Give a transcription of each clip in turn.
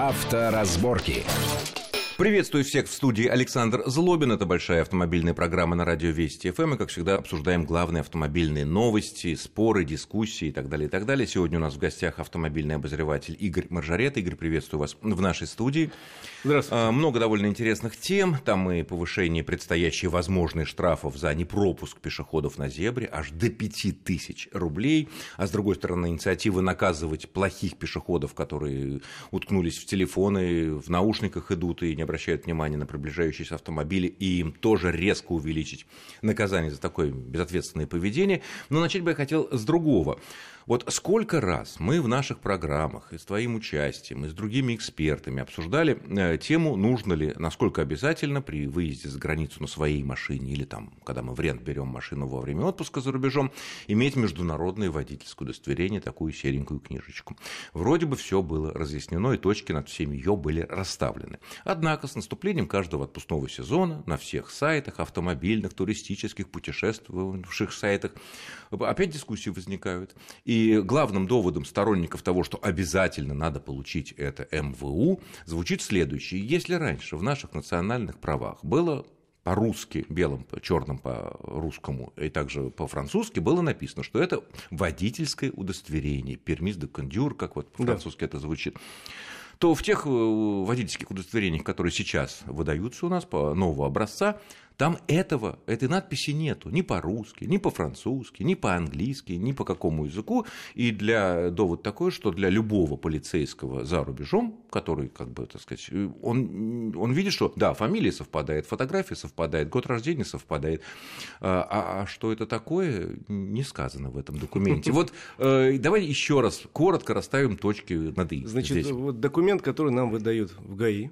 Авторазборки. Приветствую всех в студии Александр Злобин. Это большая автомобильная программа на радио Вести ФМ. И, как всегда, обсуждаем главные автомобильные новости, споры, дискуссии и так далее, и так далее. Сегодня у нас в гостях автомобильный обозреватель Игорь Маржарет. Игорь, приветствую вас в нашей студии. Здравствуйте. А, много довольно интересных тем. Там и повышение предстоящей возможной штрафов за непропуск пешеходов на зебре аж до 5000 рублей. А с другой стороны, инициатива наказывать плохих пешеходов, которые уткнулись в телефоны, в наушниках идут и не обращают внимания на приближающиеся автомобили, и им тоже резко увеличить наказание за такое безответственное поведение. Но начать бы я хотел с другого. Вот сколько раз мы в наших программах и с твоим участием, и с другими экспертами обсуждали э, тему, нужно ли, насколько обязательно при выезде за границу на своей машине или там, когда мы в рент берем машину во время отпуска за рубежом, иметь международное водительское удостоверение, такую серенькую книжечку. Вроде бы все было разъяснено, и точки над всеми ее были расставлены. Однако с наступлением каждого отпускного сезона на всех сайтах, автомобильных, туристических, путешествующих сайтах, опять дискуссии возникают. И главным доводом сторонников того, что обязательно надо получить это МВУ, звучит следующее. Если раньше в наших национальных правах было по-русски, белым, черным по-русскому и также по-французски было написано, что это водительское удостоверение, пермис де кондюр, как вот по-французски да. это звучит то в тех э, водительских удостоверениях, которые сейчас выдаются у нас по нового образца, там этого, этой надписи нету ни по-русски, ни по-французски, ни по-английски, ни по какому языку. И для довод такой, что для любого полицейского за рубежом, который, как бы, так сказать, он, он видит, что да, фамилия совпадает, фотография совпадает, год рождения совпадает, а, а, а что это такое, не сказано в этом документе. Вот э, давай еще раз коротко расставим точки над «и». Значит, вот документ, который нам выдают в ГАИ,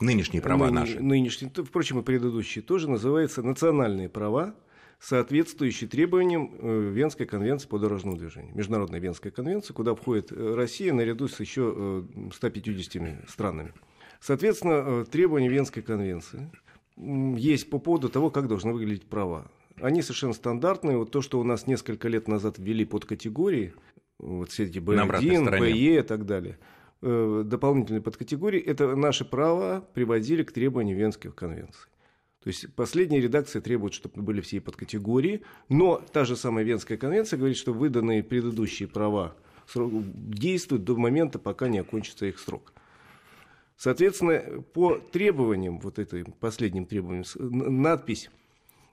Нынешние права Ныне, наши. Нынешние, впрочем, и предыдущие тоже называются национальные права, соответствующие требованиям э, Венской конвенции по дорожному движению. Международная Венская конвенция, куда входит э, Россия наряду с еще 150 э, странами. Соответственно, требования Венской конвенции есть по поводу того, как должны выглядеть права. Они совершенно стандартные. Вот то, что у нас несколько лет назад ввели под категории, вот все эти B1, БЕ и так далее – Э, дополнительные подкатегории, это наши права приводили к требованию Венских конвенций. То есть последняя редакция требует, чтобы были все подкатегории, но та же самая Венская конвенция говорит, что выданные предыдущие права действуют до момента, пока не окончится их срок. Соответственно, по требованиям, вот этой последним требованиям, надпись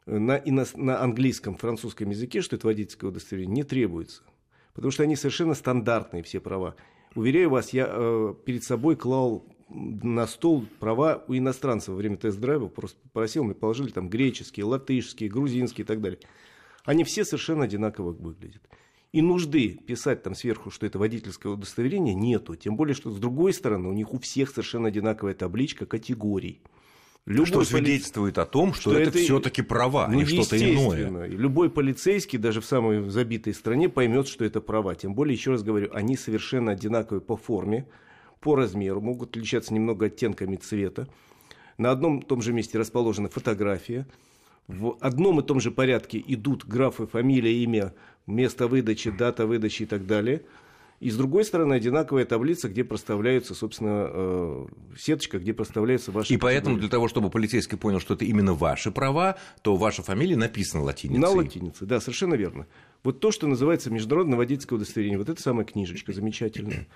на, на английском, французском языке, что это водительское удостоверение, не требуется. Потому что они совершенно стандартные, все права. Уверяю вас, я э, перед собой клал на стол права у иностранцев во время тест-драйва, просто попросил, мне положили там греческие, латышские, грузинские и так далее. Они все совершенно одинаково выглядят. И нужды писать там сверху, что это водительское удостоверение, нету. Тем более, что с другой стороны, у них у всех совершенно одинаковая табличка категорий. Любой что свидетельствует о том, что, что это, это все-таки права, ну, а не что-то иное. Любой полицейский, даже в самой забитой стране, поймет, что это права. Тем более, еще раз говорю, они совершенно одинаковые по форме, по размеру, могут отличаться немного оттенками цвета. На одном и том же месте расположена фотография. В одном и том же порядке идут графы фамилия, имя, место выдачи, дата выдачи и так далее – и с другой стороны, одинаковая таблица, где проставляются, собственно, э, сеточка, где проставляются ваши... И поэтому для того, чтобы полицейский понял, что это именно ваши права, то ваша фамилия написана латиницей. На латинице, да, совершенно верно. Вот то, что называется международное водительское удостоверение, вот это самая книжечка замечательная.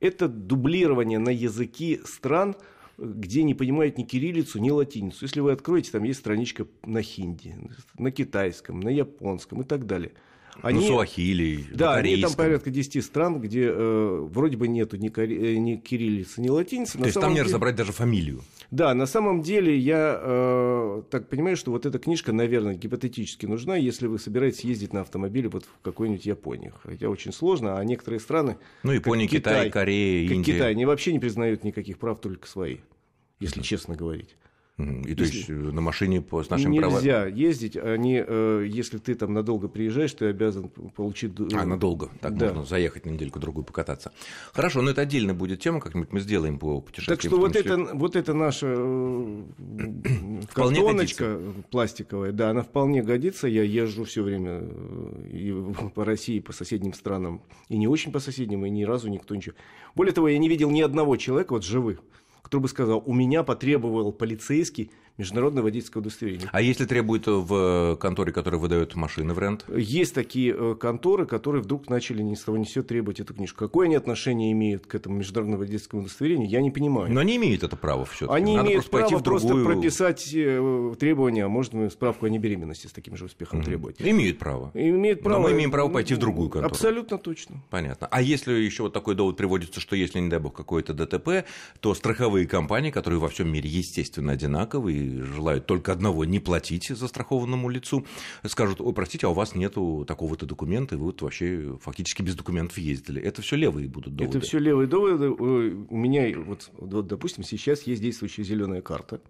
Это дублирование на языки стран, где не понимают ни кириллицу, ни латиницу. Если вы откроете, там есть страничка на хинди, на китайском, на японском и так далее – они, ну, Суахили, Да, они там порядка 10 стран, где э, вроде бы нету ни, кори, ни кириллицы, ни латиницы. То есть там не деле... разобрать даже фамилию? Да, на самом деле я э, так понимаю, что вот эта книжка, наверное, гипотетически нужна, если вы собираетесь ездить на автомобиле вот в какой-нибудь Японии. Хотя очень сложно, а некоторые страны... Ну, Япония, Китай, Китай, Корея, как Индия. Китай, они вообще не признают никаких прав, только свои, если честно говорить. И то есть на машине по, с нашими Нельзя правами... ездить, они, э, если ты там надолго приезжаешь, ты обязан получить... А, надолго. Так да. можно заехать на недельку-другую покататься. Хорошо, но это отдельно будет тема, как-нибудь мы сделаем по путешествиям. Так что вот это, вот это наша картоночка пластиковая, да, она вполне годится. Я езжу все время и по России, по соседним странам, и не очень по соседним, и ни разу никто ничего. Более того, я не видел ни одного человека, вот живых, который бы сказал, у меня потребовал полицейский международное водительское удостоверение. А если требует в конторе, которая выдает машины в рент? Есть такие э, конторы, которые вдруг начали ни с того ни с сего требовать эту книжку. Какое они отношение имеют к этому международному водительскому удостоверению, я не понимаю. Но они имеют это право все Они Надо имеют просто право другую... просто прописать э, требования, а можно справку о небеременности с таким же успехом mm-hmm. требовать. Имеют право. Имеют право. Но мы имеем право пойти в другую контору. Абсолютно точно. Понятно. А если еще вот такой довод приводится, что если, не дай бог, какое-то ДТП, то страховые компании, которые во всем мире, естественно, одинаковые, желают только одного не платить застрахованному лицу, скажут, ой, простите, а у вас нету такого-то документа, и вы вот вообще фактически без документов ездили. Это все левые будут доводы. Это все левые доводы. У меня, вот, вот допустим, сейчас есть действующая зеленая карта.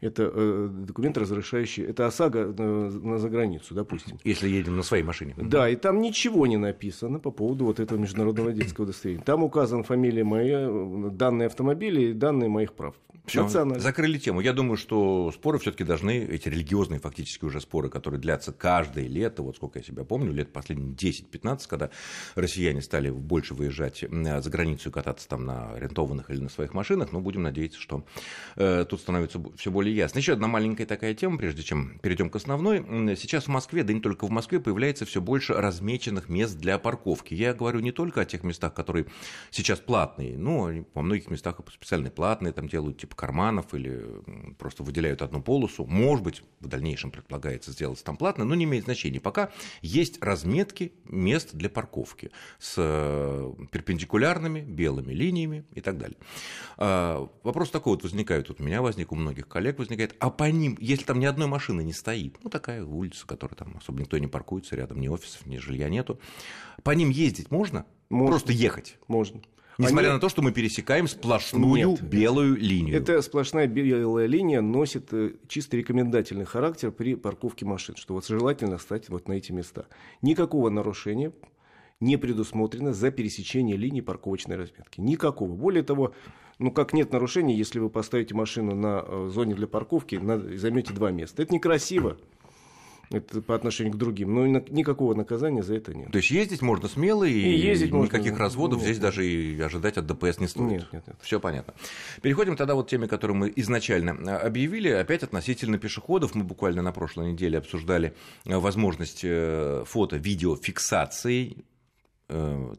Это э, документ, разрешающий... Это ОСАГО на, на заграницу, допустим. Если едем на своей машине. Да, и там ничего не написано по поводу вот этого международного детского удостоверения. Там указан фамилия моя, данные автомобиля и данные моих прав. Все, закрыли тему. Я думаю, что споры все-таки должны, эти религиозные фактически уже споры, которые длятся каждое лето, вот сколько я себя помню, лет последние 10-15, когда россияне стали больше выезжать за границу и кататься там на арендованных или на своих машинах, но будем надеяться, что э, тут становится все более ясно. Еще одна маленькая такая тема, прежде чем перейдем к основной. Сейчас в Москве, да не только в Москве, появляется все больше размеченных мест для парковки. Я говорю не только о тех местах, которые сейчас платные, но во многих местах специально платные, там делают типа карманов или просто выделяют одну полосу. Может быть, в дальнейшем предполагается сделать там платно, но не имеет значения. Пока есть разметки мест для парковки с э, перпендикулярными белыми линиями и так далее. А, вопрос такой вот возникает, у меня возник, у многих коллег возникает, а по ним, если там ни одной машины не стоит, ну такая улица, которая там особо никто не паркуется, рядом ни офисов, ни жилья нету, по ним ездить можно? Можно. Просто ехать? Можно. Несмотря Они... на то, что мы пересекаем сплошную Нет. белую линию. Эта сплошная белая линия носит э, чисто рекомендательный характер при парковке машин, что вот желательно стать вот на эти места. Никакого нарушения не предусмотрено за пересечение линии парковочной разметки. Никакого. Более того, ну как нет нарушений, если вы поставите машину на э, зоне для парковки, займете два места. Это некрасиво. Это по отношению к другим. Но никакого наказания за это нет. То есть ездить можно смело и, и ездить никаких можно... разводов нет, здесь даже и ожидать от ДПС не стоит. Нет, нет, нет. Все понятно. Переходим тогда вот к теме, которую мы изначально а, объявили. Опять относительно пешеходов. Мы буквально на прошлой неделе обсуждали а, возможность э, фото-видеофиксации Э,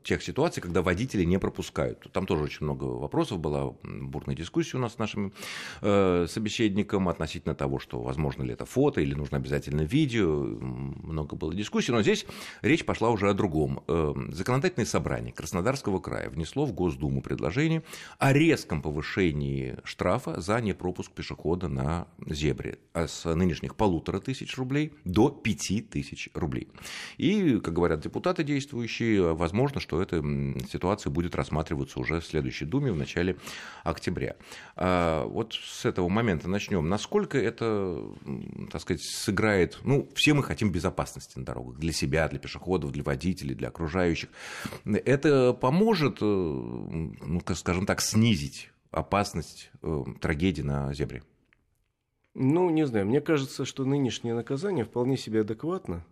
тех ситуаций, когда водители не пропускают. Там тоже очень много вопросов, была бурная дискуссия у нас с нашим э, собеседником относительно того, что возможно ли это фото или нужно обязательно видео. Много было дискуссий, но здесь речь пошла уже о другом. Э, законодательное собрание Краснодарского края внесло в Госдуму предложение о резком повышении штрафа за непропуск пешехода на зебре а с нынешних полутора тысяч рублей до пяти тысяч рублей. И, как говорят депутаты действующие, возможно, что эта ситуация будет рассматриваться уже в следующей Думе в начале октября. А вот с этого момента начнем. Насколько это, так сказать, сыграет... Ну, все мы хотим безопасности на дорогах. Для себя, для пешеходов, для водителей, для окружающих. Это поможет, э, ну, скажем так, снизить опасность э, трагедии на зебре? Ну, не знаю. Мне кажется, что нынешнее наказание вполне себе адекватно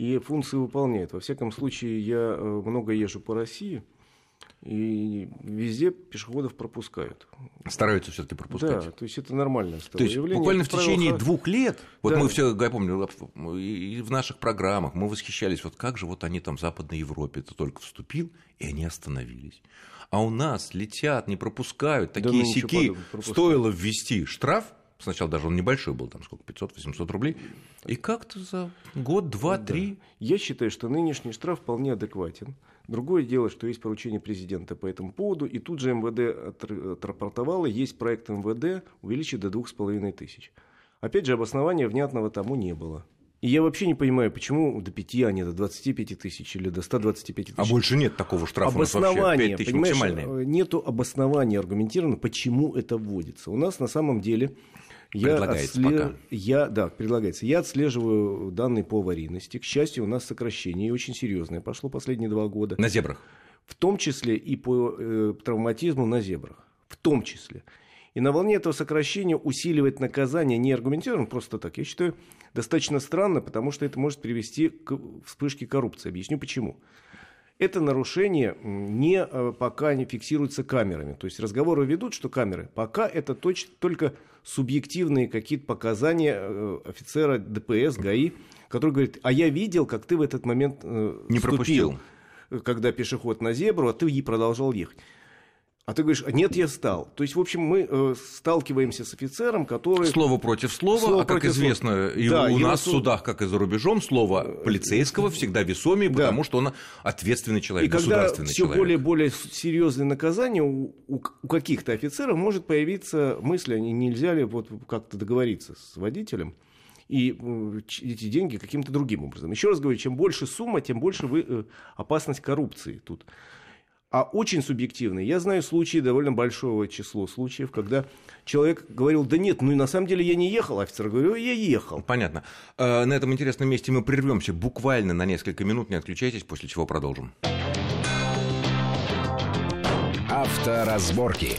и функции выполняет. Во всяком случае, я э, много езжу по России, и везде пешеходов пропускают. Стараются все-таки пропускать. Да, то есть это нормально. То есть явление. буквально в течение двух лет, вот да. мы все, я помню, и в наших программах мы восхищались, вот как же вот они там в Западной Европе, это только вступил, и они остановились. А у нас летят, не пропускают, такие да, ну, сики. Стоило ввести штраф, Сначала даже он небольшой был, там сколько, 500-800 рублей. И как-то за год, два, да. три... Я считаю, что нынешний штраф вполне адекватен. Другое дело, что есть поручение президента по этому поводу, и тут же МВД отрапортовало, есть проект МВД увеличить до двух с половиной тысяч. Опять же, обоснования внятного тому не было. И я вообще не понимаю, почему до 5, а не до 25 тысяч или до 125 тысяч. А больше нет такого штрафа Обоснования, вообще, понимаешь, нету обоснования аргументированно, почему это вводится. У нас на самом деле Я предлагается отслед... пока. Я, да, предлагается. Я отслеживаю данные по аварийности. К счастью, у нас сокращение и очень серьезное пошло последние два года. На зебрах? В том числе и по э, травматизму на зебрах. В том числе. И на волне этого сокращения усиливать наказание не аргументированно, просто так. Я считаю, достаточно странно, потому что это может привести к вспышке коррупции. Объясню почему. Это нарушение не, э, пока не фиксируется камерами. То есть разговоры ведут, что камеры. Пока это точно, только субъективные какие-то показания э, офицера ДПС, ГАИ, который говорит, а я видел, как ты в этот момент э, не вступил, пропустил. когда пешеход на зебру, а ты и продолжал ехать. А ты говоришь, нет, я стал. То есть, в общем, мы э, сталкиваемся с офицером, который... Слово против слова, слово а как известно, и да, у нас в судах, как и за рубежом, слово полицейского всегда весомее, да. потому что он ответственный человек, и государственный когда все более и более серьезные наказания у, у, у каких-то офицеров может появиться мысль, а нельзя ли вот как-то договориться с водителем, и э, эти деньги каким-то другим образом. Еще раз говорю, чем больше сумма, тем больше вы, э, опасность коррупции тут а очень субъективный. Я знаю случаи, довольно большого числа случаев, когда человек говорил, да нет, ну и на самом деле я не ехал, офицер говорил, я ехал. Понятно. Э, на этом интересном месте мы прервемся буквально на несколько минут, не отключайтесь, после чего продолжим. Авторазборки.